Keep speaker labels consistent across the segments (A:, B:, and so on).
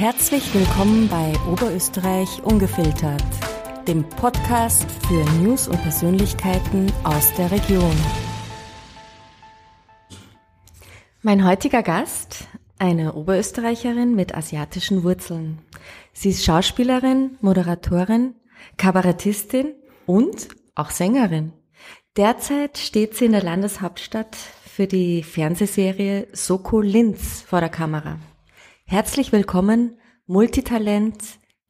A: Herzlich willkommen bei Oberösterreich Ungefiltert, dem Podcast für News und Persönlichkeiten aus der Region. Mein heutiger Gast, eine Oberösterreicherin mit asiatischen Wurzeln. Sie ist Schauspielerin, Moderatorin, Kabarettistin und auch Sängerin. Derzeit steht sie in der Landeshauptstadt für die Fernsehserie Soko Linz vor der Kamera. Herzlich willkommen, Multitalent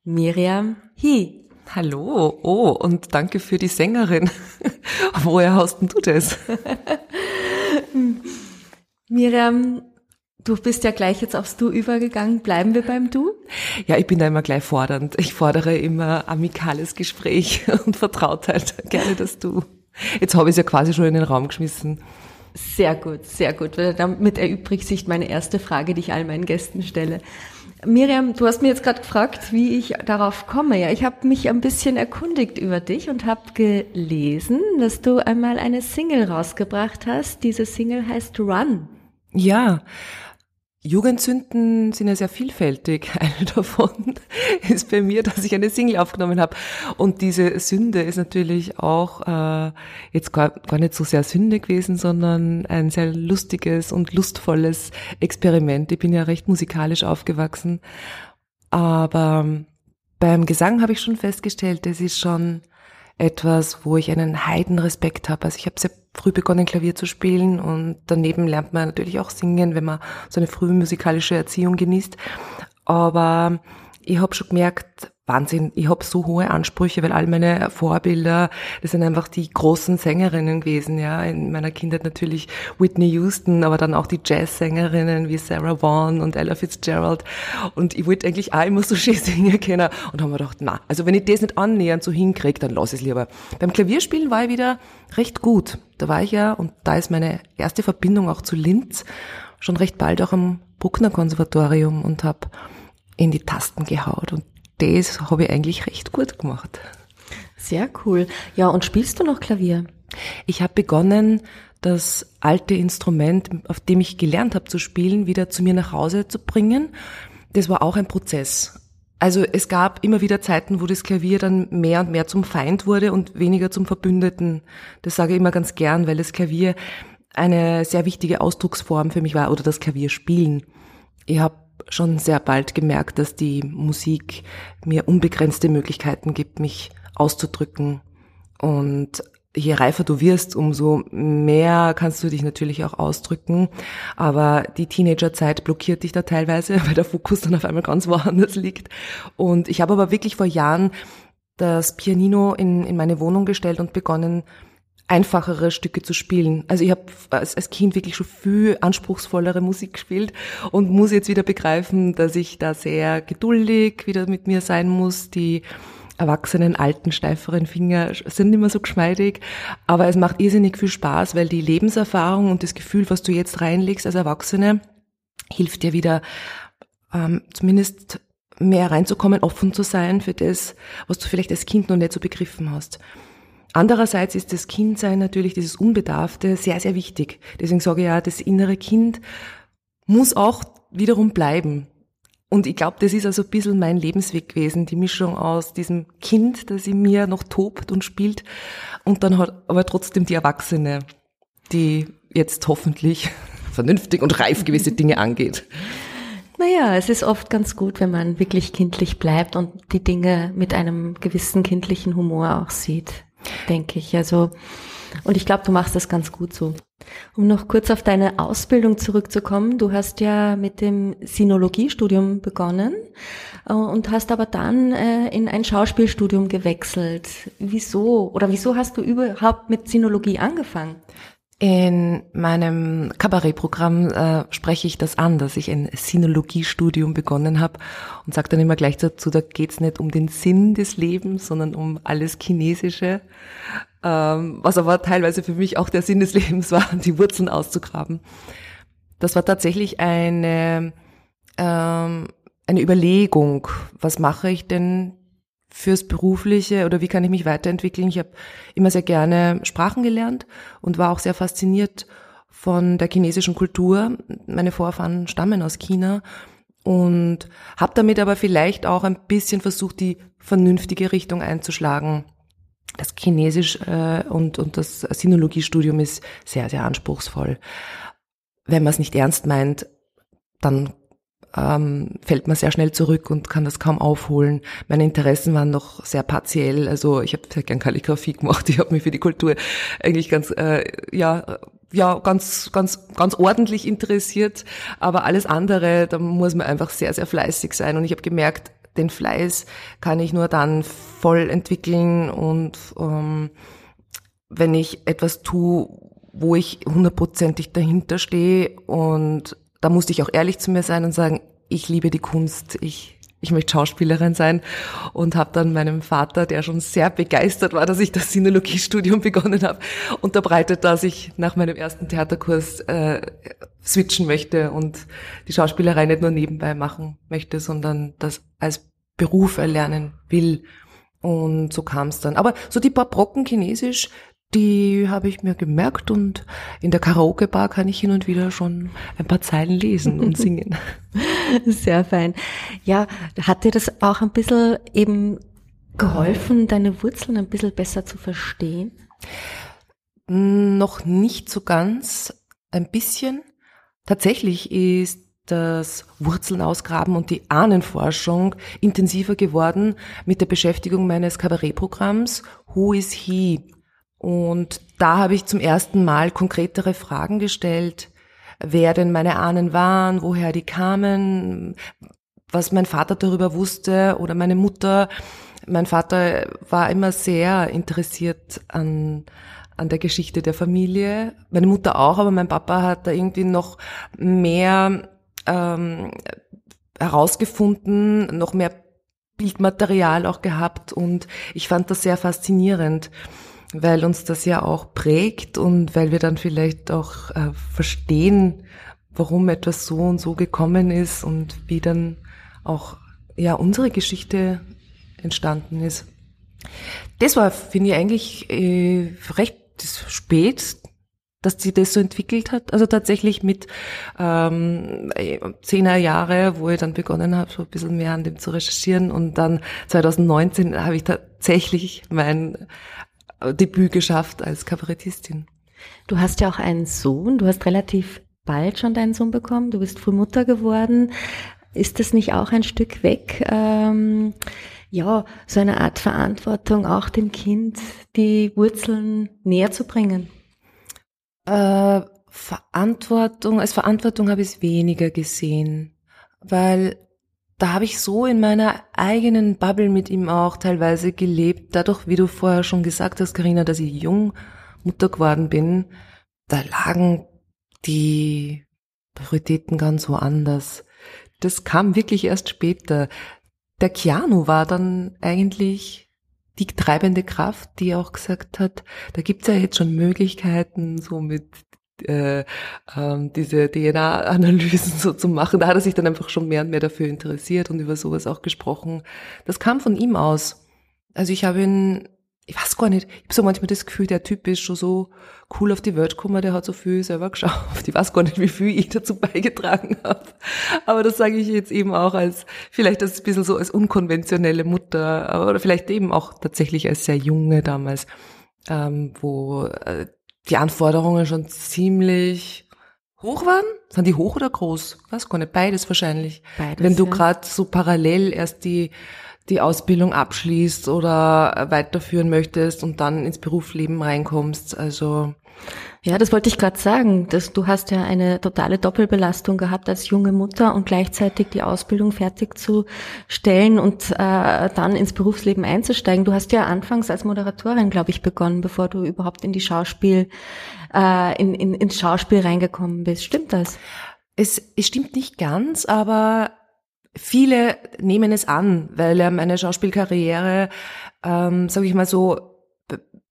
A: Miriam Hi.
B: Hallo, oh, und danke für die Sängerin. Woher hast denn du das?
A: Miriam, du bist ja gleich jetzt aufs Du übergegangen. Bleiben wir beim Du?
B: Ja, ich bin da immer gleich fordernd. Ich fordere immer amikales Gespräch und Vertrautheit. Gerne das Du. Jetzt habe ich es ja quasi schon in den Raum geschmissen.
A: Sehr gut, sehr gut. Damit erübrigt sich meine erste Frage, die ich all meinen Gästen stelle. Miriam, du hast mir jetzt gerade gefragt, wie ich darauf komme. Ja, ich habe mich ein bisschen erkundigt über dich und habe gelesen, dass du einmal eine Single rausgebracht hast. Diese Single heißt Run.
B: Ja, Jugendsünden sind ja sehr vielfältig. Eine davon ist bei mir, dass ich eine Single aufgenommen habe. Und diese Sünde ist natürlich auch äh, jetzt gar, gar nicht so sehr Sünde gewesen, sondern ein sehr lustiges und lustvolles Experiment. Ich bin ja recht musikalisch aufgewachsen. Aber beim Gesang habe ich schon festgestellt, das ist schon etwas, wo ich einen Heidenrespekt habe. Also ich habe sehr früh begonnen, Klavier zu spielen und daneben lernt man natürlich auch singen, wenn man so eine frühe musikalische Erziehung genießt. Aber ich habe schon gemerkt, Wahnsinn, ich habe so hohe Ansprüche, weil all meine Vorbilder, das sind einfach die großen Sängerinnen gewesen, ja. In meiner Kindheit natürlich Whitney Houston, aber dann auch die Jazzsängerinnen wie Sarah Vaughan und Ella Fitzgerald. Und ich wollte eigentlich auch immer so schön singen können und haben mir gedacht, na, also wenn ich das nicht annähernd so hinkriege, dann lass es lieber. Beim Klavierspielen war ich wieder recht gut. Da war ich ja, und da ist meine erste Verbindung auch zu Linz, schon recht bald auch am Bruckner Konservatorium und habe in die Tasten gehaut. Und das habe ich eigentlich recht gut gemacht.
A: Sehr cool. Ja, und spielst du noch Klavier?
B: Ich habe begonnen, das alte Instrument, auf dem ich gelernt habe zu spielen, wieder zu mir nach Hause zu bringen. Das war auch ein Prozess. Also es gab immer wieder Zeiten, wo das Klavier dann mehr und mehr zum Feind wurde und weniger zum Verbündeten. Das sage ich immer ganz gern, weil das Klavier eine sehr wichtige Ausdrucksform für mich war oder das Klavierspielen. Ich habe schon sehr bald gemerkt, dass die Musik mir unbegrenzte Möglichkeiten gibt, mich auszudrücken. Und je reifer du wirst, umso mehr kannst du dich natürlich auch ausdrücken. Aber die Teenagerzeit blockiert dich da teilweise, weil der Fokus dann auf einmal ganz woanders liegt. Und ich habe aber wirklich vor Jahren das Pianino in, in meine Wohnung gestellt und begonnen, einfachere Stücke zu spielen. Also ich habe als, Kind wirklich schon viel anspruchsvollere Musik gespielt und muss jetzt wieder begreifen, dass ich da sehr geduldig wieder mit mir sein muss. Die erwachsenen, alten, steiferen Finger sind nicht mehr so geschmeidig, aber es macht irrsinnig viel Spaß, weil die Lebenserfahrung und das Gefühl, was du jetzt reinlegst als Erwachsene, hilft dir wieder ähm, zumindest mehr reinzukommen, offen zu sein für das, was du vielleicht als Kind noch nicht so begriffen hast. Andererseits ist das Kindsein natürlich, dieses Unbedarfte, sehr, sehr wichtig. Deswegen sage ich ja, das innere Kind muss auch wiederum bleiben. Und ich glaube, das ist also ein bisschen mein Lebensweg gewesen, die Mischung aus diesem Kind, das in mir noch tobt und spielt, und dann hat aber trotzdem die Erwachsene, die jetzt hoffentlich vernünftig und reif gewisse Dinge angeht.
A: Naja, es ist oft ganz gut, wenn man wirklich kindlich bleibt und die Dinge mit einem gewissen kindlichen Humor auch sieht denke ich. Also, und ich glaube, du machst das ganz gut so. Um noch kurz auf deine Ausbildung zurückzukommen, du hast ja mit dem Sinologiestudium begonnen äh, und hast aber dann äh, in ein Schauspielstudium gewechselt. Wieso? Oder wieso hast du überhaupt mit Sinologie angefangen?
B: In meinem Kabarettprogramm äh, spreche ich das an, dass ich ein Sinologiestudium begonnen habe und sage dann immer gleich dazu, da geht's nicht um den Sinn des Lebens, sondern um alles Chinesische, ähm, was aber teilweise für mich auch der Sinn des Lebens war, die Wurzeln auszugraben. Das war tatsächlich eine, ähm, eine Überlegung, was mache ich denn fürs Berufliche oder wie kann ich mich weiterentwickeln. Ich habe immer sehr gerne Sprachen gelernt und war auch sehr fasziniert von der chinesischen Kultur. Meine Vorfahren stammen aus China und habe damit aber vielleicht auch ein bisschen versucht, die vernünftige Richtung einzuschlagen. Das Chinesisch äh, und, und das Sinologiestudium ist sehr, sehr anspruchsvoll. Wenn man es nicht ernst meint, dann ähm, fällt man sehr schnell zurück und kann das kaum aufholen. Meine Interessen waren noch sehr partiell. Also ich habe sehr gern Kalligrafie gemacht. Ich habe mich für die Kultur eigentlich ganz äh, ja ja ganz ganz ganz ordentlich interessiert. Aber alles andere, da muss man einfach sehr sehr fleißig sein. Und ich habe gemerkt, den Fleiß kann ich nur dann voll entwickeln und ähm, wenn ich etwas tue, wo ich hundertprozentig dahinter stehe und da musste ich auch ehrlich zu mir sein und sagen, ich liebe die Kunst, ich ich möchte Schauspielerin sein und habe dann meinem Vater, der schon sehr begeistert war, dass ich das Sinologiestudium begonnen habe, unterbreitet, dass ich nach meinem ersten Theaterkurs äh, switchen möchte und die Schauspielerei nicht nur nebenbei machen möchte, sondern das als Beruf erlernen will. Und so kam es dann. Aber so die paar Brocken Chinesisch, die habe ich mir gemerkt und in der Karaoke-Bar kann ich hin und wieder schon ein paar Zeilen lesen und singen.
A: Sehr fein. Ja, hat dir das auch ein bisschen eben geholfen, deine Wurzeln ein bisschen besser zu verstehen?
B: Noch nicht so ganz, ein bisschen. Tatsächlich ist das Wurzeln ausgraben und die Ahnenforschung intensiver geworden mit der Beschäftigung meines Kabarettprogramms Who is He? Und da habe ich zum ersten Mal konkretere Fragen gestellt, wer denn meine Ahnen waren, woher die kamen, was mein Vater darüber wusste oder meine Mutter. Mein Vater war immer sehr interessiert an, an der Geschichte der Familie. Meine Mutter auch, aber mein Papa hat da irgendwie noch mehr ähm, herausgefunden, noch mehr Bildmaterial auch gehabt und ich fand das sehr faszinierend weil uns das ja auch prägt und weil wir dann vielleicht auch äh, verstehen, warum etwas so und so gekommen ist und wie dann auch ja unsere Geschichte entstanden ist. Das war, finde ich, eigentlich äh, recht spät, dass sie das so entwickelt hat. Also tatsächlich mit ähm, zehner Jahre, wo ich dann begonnen habe, so ein bisschen mehr an dem zu recherchieren. Und dann 2019 habe ich tatsächlich mein Debüt geschafft als Kabarettistin.
A: Du hast ja auch einen Sohn, du hast relativ bald schon deinen Sohn bekommen, du bist früh Mutter geworden. Ist das nicht auch ein Stück weg, ähm, ja, so eine Art Verantwortung, auch dem Kind die Wurzeln näher zu bringen?
B: Äh, Verantwortung, als Verantwortung habe ich es weniger gesehen, weil da habe ich so in meiner eigenen Bubble mit ihm auch teilweise gelebt. Dadurch, wie du vorher schon gesagt hast, Karina, dass ich jung Mutter geworden bin, da lagen die Prioritäten ganz woanders. Das kam wirklich erst später. Der Keanu war dann eigentlich die treibende Kraft, die auch gesagt hat, da gibt's ja jetzt schon Möglichkeiten, so mit äh, ähm, diese DNA-Analysen so zu machen. Da hat er sich dann einfach schon mehr und mehr dafür interessiert und über sowas auch gesprochen. Das kam von ihm aus. Also ich habe ihn, ich weiß gar nicht, ich habe so manchmal das Gefühl, der Typ ist schon so cool auf die Welt gekommen, der hat so viel selber geschafft. Ich weiß gar nicht, wie viel ich dazu beigetragen habe. Aber das sage ich jetzt eben auch als, vielleicht als ein bisschen so als unkonventionelle Mutter, oder vielleicht eben auch tatsächlich als sehr junge damals, ähm, wo äh, die Anforderungen schon ziemlich hoch waren. Sind die hoch oder groß? Weiß gar nicht. Beides wahrscheinlich. Beides, Wenn du ja. gerade so parallel erst die die Ausbildung abschließt oder weiterführen möchtest und dann ins Berufsleben reinkommst. Also
A: ja, das wollte ich gerade sagen. Dass du hast ja eine totale Doppelbelastung gehabt als junge Mutter und gleichzeitig die Ausbildung fertigzustellen und äh, dann ins Berufsleben einzusteigen. Du hast ja anfangs als Moderatorin, glaube ich, begonnen, bevor du überhaupt in die Schauspiel, äh, in, in, ins Schauspiel reingekommen bist. Stimmt das?
B: Es, es stimmt nicht ganz, aber viele nehmen es an, weil meine Schauspielkarriere, ähm, sage ich mal so,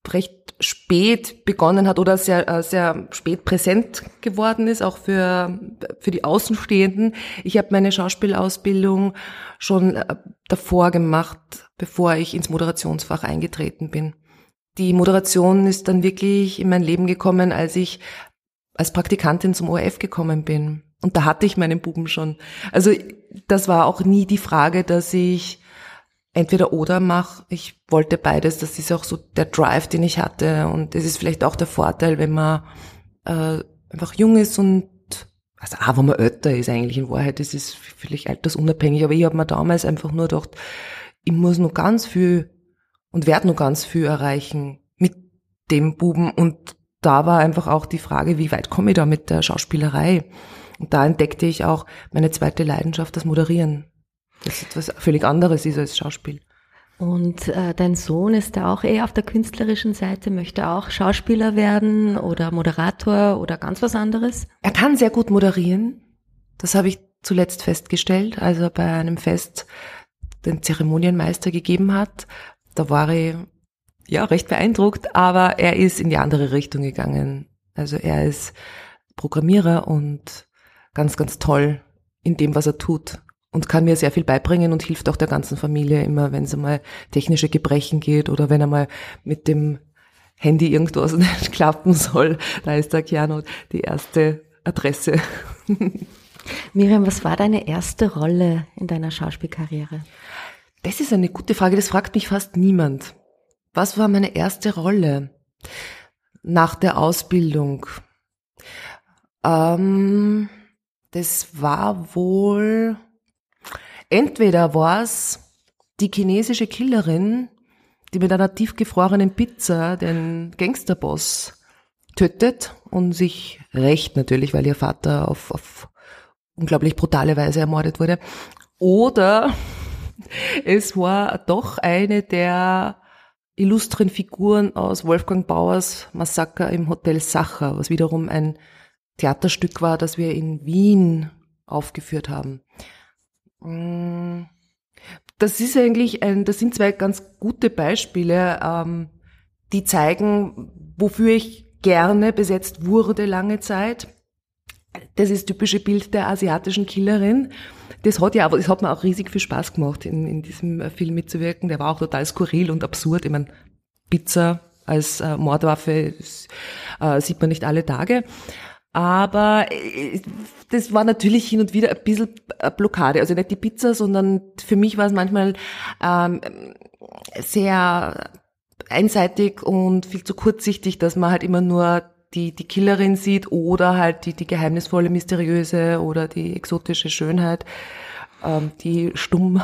B: recht spät begonnen hat oder sehr, äh, sehr spät präsent geworden ist, auch für, für die Außenstehenden. Ich habe meine Schauspielausbildung schon äh, davor gemacht, bevor ich ins Moderationsfach eingetreten bin. Die Moderation ist dann wirklich in mein Leben gekommen, als ich als Praktikantin zum ORF gekommen bin. Und da hatte ich meinen Buben schon. Also das war auch nie die Frage, dass ich entweder oder mache. Ich wollte beides. Das ist auch so der Drive, den ich hatte. Und es ist vielleicht auch der Vorteil, wenn man äh, einfach jung ist und also auch wenn man älter ist eigentlich in Wahrheit, das ist vielleicht altersunabhängig, aber ich habe mir damals einfach nur gedacht, ich muss noch ganz viel und werde noch ganz viel erreichen mit dem Buben und da war einfach auch die Frage, wie weit komme ich da mit der Schauspielerei? Und da entdeckte ich auch meine zweite Leidenschaft, das Moderieren. Das etwas völlig anderes ist als Schauspiel.
A: Und äh, dein Sohn ist da auch eher auf der künstlerischen Seite, möchte auch Schauspieler werden oder Moderator oder ganz was anderes?
B: Er kann sehr gut moderieren. Das habe ich zuletzt festgestellt, als er bei einem Fest den Zeremonienmeister gegeben hat. Da war ich ja recht beeindruckt, aber er ist in die andere Richtung gegangen. Also er ist Programmierer und ganz, ganz toll in dem, was er tut und kann mir sehr viel beibringen und hilft auch der ganzen Familie immer, wenn es einmal technische Gebrechen geht oder wenn er mal mit dem Handy irgendwas nicht klappen soll. Da ist der Keanu die erste Adresse.
A: Miriam, was war deine erste Rolle in deiner Schauspielkarriere?
B: Das ist eine gute Frage, das fragt mich fast niemand. Was war meine erste Rolle nach der Ausbildung? Ähm, das war wohl Entweder war es die chinesische Killerin, die mit einer tiefgefrorenen Pizza den Gangsterboss tötet und sich rächt natürlich, weil ihr Vater auf, auf unglaublich brutale Weise ermordet wurde. Oder es war doch eine der illustren Figuren aus Wolfgang Bauers Massaker im Hotel Sacher, was wiederum ein Theaterstück war, das wir in Wien aufgeführt haben. Mm. Das ist eigentlich ein, das sind zwei ganz gute Beispiele, ähm, die zeigen, wofür ich gerne besetzt wurde lange Zeit. Das ist typische Bild der asiatischen Killerin. Das hat ja, aber es hat mir auch riesig viel Spaß gemacht, in, in diesem Film mitzuwirken. Der war auch total skurril und absurd. Ich meine, Pizza als äh, Mordwaffe das, äh, sieht man nicht alle Tage. Aber äh, das war natürlich hin und wieder ein bisschen Blockade. Also nicht die Pizza, sondern für mich war es manchmal ähm, sehr einseitig und viel zu kurzsichtig, dass man halt immer nur die, die Killerin sieht oder halt die, die geheimnisvolle, mysteriöse oder die exotische Schönheit, ähm, die stumm.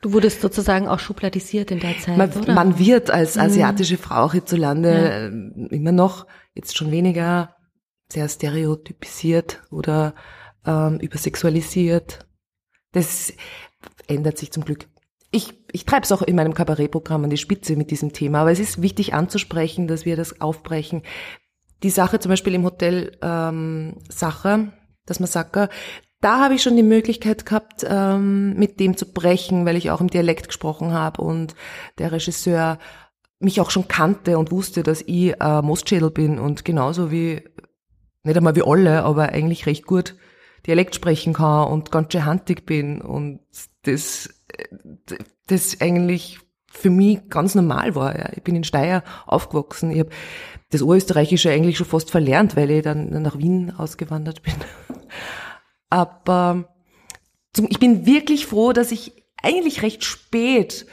A: Du wurdest sozusagen auch schubladisiert in der Zeit,
B: man,
A: oder?
B: Man wird als mhm. asiatische Frau auch hierzulande ja. Ähm, immer noch, jetzt schon weniger, sehr stereotypisiert oder ähm, übersexualisiert. Das ändert sich zum Glück. Ich, ich treibe es auch in meinem Kabarettprogramm an die Spitze mit diesem Thema, aber es ist wichtig anzusprechen, dass wir das aufbrechen. Die Sache zum Beispiel im Hotel ähm, Sacher, das Massaker, da habe ich schon die Möglichkeit gehabt, ähm, mit dem zu brechen, weil ich auch im Dialekt gesprochen habe und der Regisseur mich auch schon kannte und wusste, dass ich äh, Mostschädel bin und genauso wie nicht einmal wie alle, aber eigentlich recht gut Dialekt sprechen kann und ganz schön handig bin und das, das eigentlich für mich ganz normal war. Ja. Ich bin in Steyr aufgewachsen. Ich habe das Urösterreichische eigentlich schon fast verlernt, weil ich dann nach Wien ausgewandert bin. Aber zum, ich bin wirklich froh, dass ich eigentlich recht spät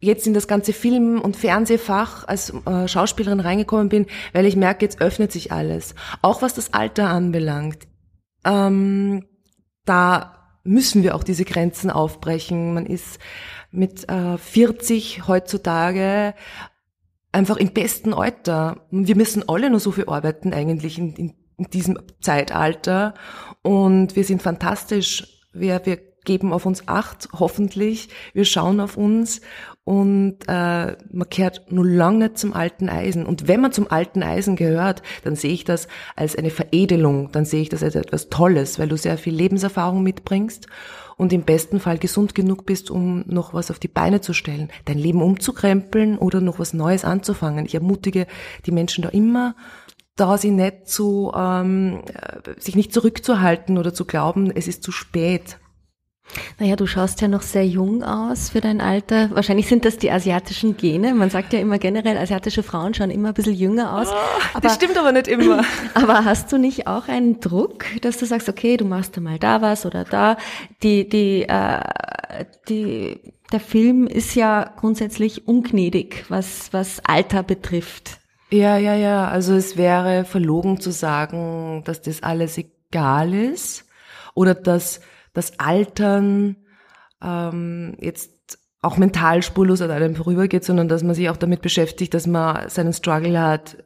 B: jetzt in das ganze Film- und Fernsehfach als äh, Schauspielerin reingekommen bin, weil ich merke, jetzt öffnet sich alles. Auch was das Alter anbelangt. Ähm, da müssen wir auch diese Grenzen aufbrechen. Man ist mit äh, 40 heutzutage einfach im besten Alter. Wir müssen alle nur so viel arbeiten eigentlich in, in, in diesem Zeitalter. Und wir sind fantastisch. Wir, wir geben auf uns Acht, hoffentlich. Wir schauen auf uns und äh, man kehrt nur lang nicht zum alten Eisen. Und wenn man zum alten Eisen gehört, dann sehe ich das als eine Veredelung, dann sehe ich das als etwas Tolles, weil du sehr viel Lebenserfahrung mitbringst und im besten Fall gesund genug bist, um noch was auf die Beine zu stellen, dein Leben umzukrempeln oder noch was Neues anzufangen. Ich ermutige die Menschen da immer, da sie nicht zu, ähm, sich nicht zurückzuhalten oder zu glauben, es ist zu spät
A: Naja, du schaust ja noch sehr jung aus für dein Alter. Wahrscheinlich sind das die asiatischen Gene. Man sagt ja immer generell, asiatische Frauen schauen immer ein bisschen jünger aus. Oh,
B: aber, das stimmt aber nicht immer.
A: Aber hast du nicht auch einen Druck, dass du sagst, okay, du machst da mal da was oder da? Die, die, äh, die, der Film ist ja grundsätzlich ungnädig, was, was Alter betrifft.
B: Ja, ja, ja. Also es wäre verlogen zu sagen, dass das alles egal ist oder dass das Altern ähm, jetzt auch mental spurlos an einem vorübergeht, sondern dass man sich auch damit beschäftigt, dass man seinen Struggle hat.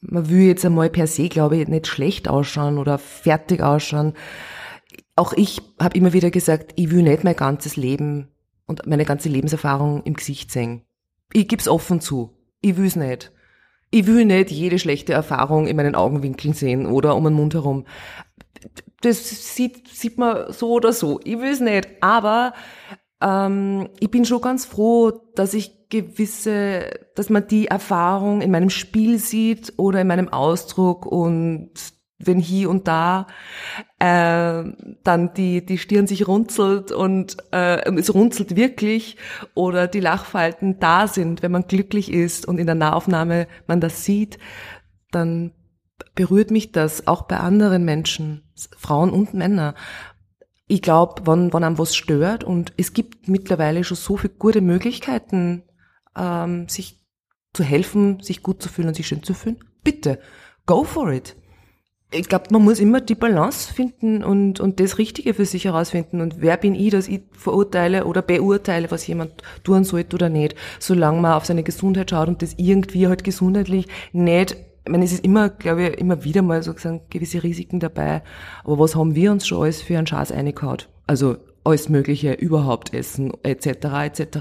B: Man will jetzt einmal per se, glaube ich, nicht schlecht ausschauen oder fertig ausschauen. Auch ich habe immer wieder gesagt, ich will nicht mein ganzes Leben und meine ganze Lebenserfahrung im Gesicht sehen. Ich gib's offen zu. Ich will's nicht. Ich will nicht jede schlechte Erfahrung in meinen Augenwinkeln sehen oder um den Mund herum das sieht, sieht man so oder so. Ich will es nicht. Aber ähm, ich bin schon ganz froh, dass ich gewisse, dass man die Erfahrung in meinem Spiel sieht oder in meinem Ausdruck und wenn hier und da äh, dann die, die Stirn sich runzelt und äh, es runzelt wirklich oder die Lachfalten da sind, wenn man glücklich ist und in der Nahaufnahme man das sieht, dann berührt mich das auch bei anderen Menschen, Frauen und Männer. Ich glaube, wenn, wenn einem was stört und es gibt mittlerweile schon so viele gute Möglichkeiten, ähm, sich zu helfen, sich gut zu fühlen und sich schön zu fühlen, bitte, go for it. Ich glaube, man muss immer die Balance finden und, und das Richtige für sich herausfinden. Und wer bin ich, dass ich verurteile oder beurteile, was jemand tun sollte oder nicht, solange man auf seine Gesundheit schaut und das irgendwie halt gesundheitlich nicht ich meine, es ist immer, glaube ich, immer wieder mal sozusagen gewisse Risiken dabei. Aber was haben wir uns schon alles für einen Schatz eingehaut? Also alles Mögliche überhaupt essen, etc., etc.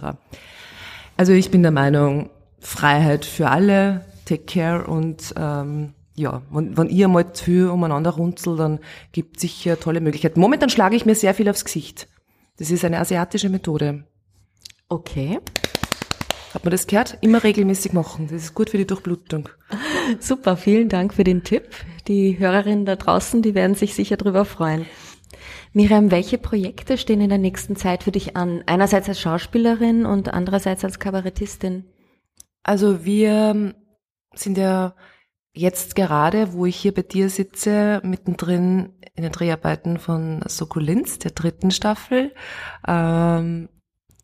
B: Also ich bin der Meinung, Freiheit für alle, take care und ähm, ja, wenn, wenn ihr mal zu viel umeinander runzelt, dann gibt es sicher tolle Möglichkeiten. Momentan schlage ich mir sehr viel aufs Gesicht. Das ist eine asiatische Methode.
A: Okay.
B: Hat man das gehört? Immer regelmäßig machen. Das ist gut für die Durchblutung.
A: Super, vielen Dank für den Tipp. Die Hörerinnen da draußen, die werden sich sicher drüber freuen. Miriam, welche Projekte stehen in der nächsten Zeit für dich an? Einerseits als Schauspielerin und andererseits als Kabarettistin.
B: Also wir sind ja jetzt gerade, wo ich hier bei dir sitze, mittendrin in den Dreharbeiten von Sokulinz, der dritten Staffel. Ähm,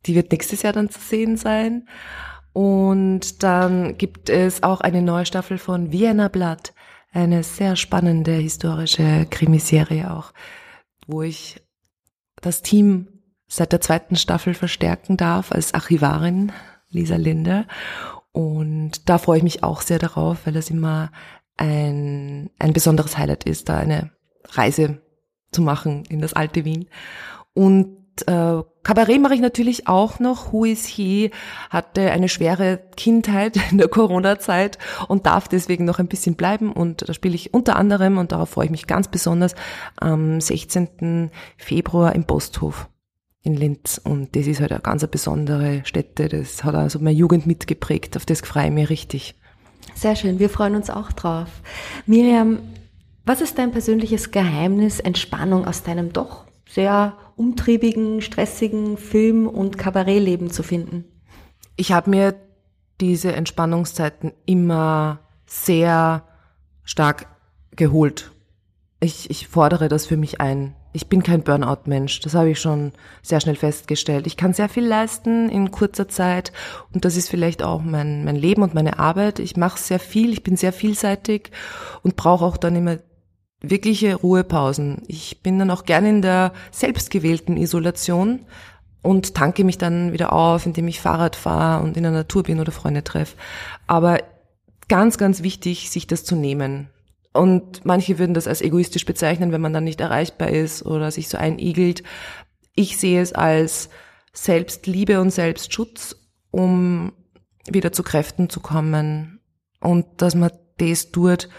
B: die wird nächstes Jahr dann zu sehen sein. Und dann gibt es auch eine neue Staffel von Vienna Blatt, eine sehr spannende historische Krimiserie auch, wo ich das Team seit der zweiten Staffel verstärken darf als Archivarin, Lisa Linde. Und da freue ich mich auch sehr darauf, weil das immer ein, ein besonderes Highlight ist, da eine Reise zu machen in das alte Wien. Und äh, Kabarett mache ich natürlich auch noch. Who is he hatte eine schwere Kindheit in der Corona-Zeit und darf deswegen noch ein bisschen bleiben. Und da spiele ich unter anderem, und darauf freue ich mich ganz besonders, am 16. Februar im Posthof in Linz. Und das ist halt eine ganz besondere Stätte. Das hat also meine Jugend mitgeprägt. Auf das freue ich mich richtig.
A: Sehr schön. Wir freuen uns auch drauf. Miriam, was ist dein persönliches Geheimnis, Entspannung aus deinem doch sehr umtriebigen, stressigen Film- und Kabarettleben zu finden?
B: Ich habe mir diese Entspannungszeiten immer sehr stark geholt. Ich, ich fordere das für mich ein. Ich bin kein Burnout-Mensch, das habe ich schon sehr schnell festgestellt. Ich kann sehr viel leisten in kurzer Zeit und das ist vielleicht auch mein, mein Leben und meine Arbeit. Ich mache sehr viel, ich bin sehr vielseitig und brauche auch dann immer wirkliche Ruhepausen. Ich bin dann auch gerne in der selbstgewählten Isolation und tanke mich dann wieder auf, indem ich Fahrrad fahre und in der Natur bin oder Freunde treffe. Aber ganz, ganz wichtig, sich das zu nehmen. Und manche würden das als egoistisch bezeichnen, wenn man dann nicht erreichbar ist oder sich so einigelt. Ich sehe es als Selbstliebe und Selbstschutz, um wieder zu Kräften zu kommen und dass man das tut,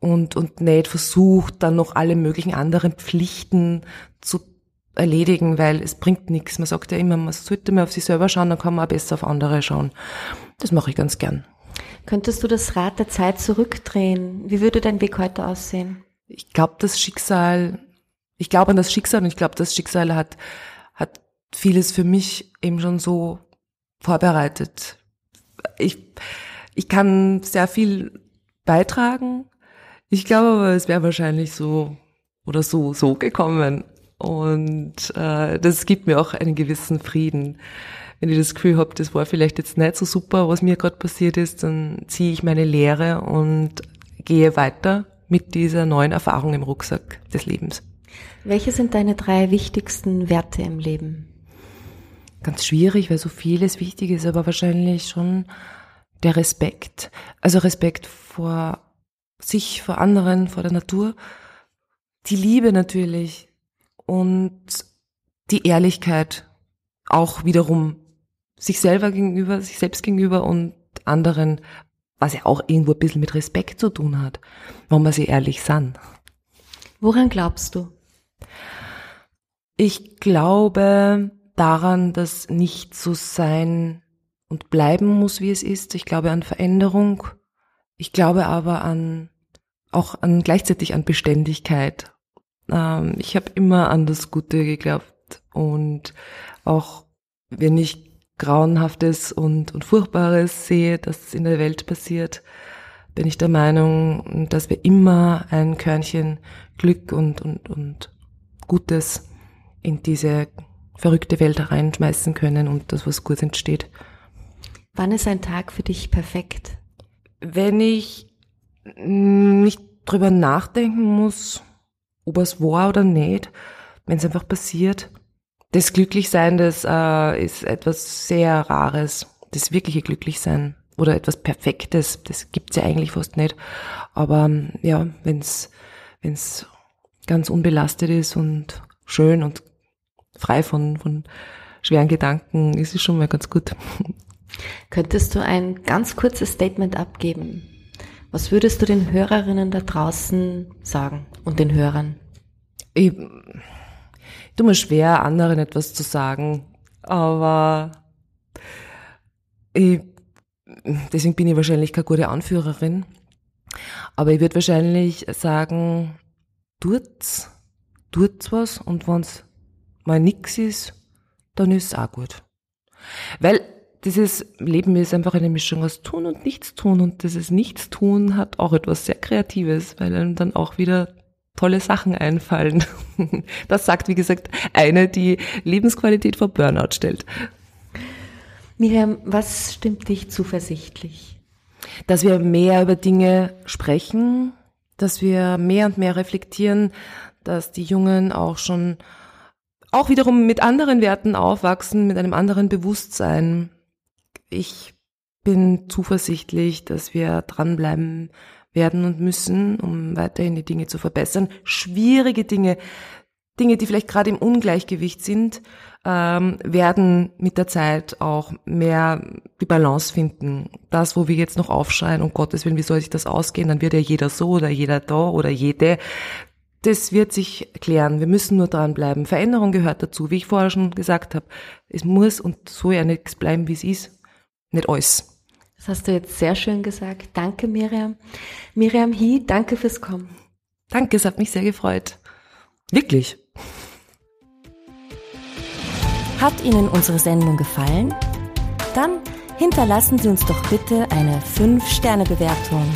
B: und, und nicht versucht, dann noch alle möglichen anderen Pflichten zu erledigen, weil es bringt nichts. Man sagt ja immer, man sollte mal auf sich selber schauen, dann kann man auch besser auf andere schauen. Das mache ich ganz gern.
A: Könntest du das Rad der Zeit zurückdrehen? Wie würde dein Weg heute aussehen?
B: Ich glaube, das Schicksal, ich glaube an das Schicksal und ich glaube, das Schicksal hat, hat vieles für mich eben schon so vorbereitet. Ich, ich kann sehr viel beitragen. Ich glaube aber, es wäre wahrscheinlich so oder so, so gekommen. Und äh, das gibt mir auch einen gewissen Frieden. Wenn ich das Gefühl habe, das war vielleicht jetzt nicht so super, was mir gerade passiert ist, dann ziehe ich meine Lehre und gehe weiter mit dieser neuen Erfahrung im Rucksack des Lebens.
A: Welche sind deine drei wichtigsten Werte im Leben?
B: Ganz schwierig, weil so vieles wichtig ist, aber wahrscheinlich schon der Respekt. Also Respekt vor sich, vor anderen, vor der Natur. Die Liebe natürlich und die Ehrlichkeit auch wiederum sich selber gegenüber, sich selbst gegenüber und anderen, was ja auch irgendwo ein bisschen mit Respekt zu tun hat, wenn wir sie ehrlich sind.
A: Woran glaubst du?
B: Ich glaube daran, dass nicht so sein und bleiben muss, wie es ist. Ich glaube an Veränderung. Ich glaube aber an auch an gleichzeitig an Beständigkeit. Ähm, ich habe immer an das Gute geglaubt und auch wenn ich Grauenhaftes und, und Furchtbares sehe, das in der Welt passiert, bin ich der Meinung, dass wir immer ein Körnchen Glück und, und, und Gutes in diese verrückte Welt reinschmeißen können und dass was Gutes entsteht.
A: Wann ist ein Tag für dich perfekt?
B: Wenn ich nicht drüber nachdenken muss, ob es war oder nicht, wenn es einfach passiert. Das Glücklichsein, das äh, ist etwas sehr Rares. Das wirkliche Glücklichsein oder etwas Perfektes, das gibt's ja eigentlich fast nicht. Aber ja, wenn's wenn's ganz unbelastet ist und schön und frei von, von schweren Gedanken, ist es schon mal ganz gut.
A: Könntest du ein ganz kurzes Statement abgeben? Was würdest du den Hörerinnen da draußen sagen und den Hörern?
B: Ich, tue mir schwer, anderen etwas zu sagen, aber ich, deswegen bin ich wahrscheinlich keine gute Anführerin. Aber ich würde wahrscheinlich sagen, tut's, tut's was und wenn's mal nix ist, dann ist es auch gut. Weil dieses Leben ist einfach eine Mischung aus tun und nichts tun und dieses Nichtstun hat auch etwas sehr Kreatives, weil einem dann auch wieder tolle Sachen einfallen. Das sagt, wie gesagt, eine, die Lebensqualität vor Burnout stellt.
A: Miriam, was stimmt dich zuversichtlich?
B: Dass wir mehr über Dinge sprechen, dass wir mehr und mehr reflektieren, dass die Jungen auch schon auch wiederum mit anderen Werten aufwachsen, mit einem anderen Bewusstsein. Ich bin zuversichtlich, dass wir dranbleiben werden und müssen, um weiterhin die Dinge zu verbessern. Schwierige Dinge, Dinge, die vielleicht gerade im Ungleichgewicht sind, ähm, werden mit der Zeit auch mehr die Balance finden. Das, wo wir jetzt noch aufschreien, um Gottes Willen, wie soll sich das ausgehen, dann wird ja jeder so oder jeder da oder jede. Das wird sich klären. Wir müssen nur dranbleiben. Veränderung gehört dazu, wie ich vorher schon gesagt habe. Es muss und soll ja nichts bleiben, wie es ist. Nicht alles.
A: Das hast du jetzt sehr schön gesagt. Danke, Miriam. Miriam Hi, danke fürs Kommen.
B: Danke, es hat mich sehr gefreut. Wirklich.
A: Hat Ihnen unsere Sendung gefallen? Dann hinterlassen Sie uns doch bitte eine 5-Sterne-Bewertung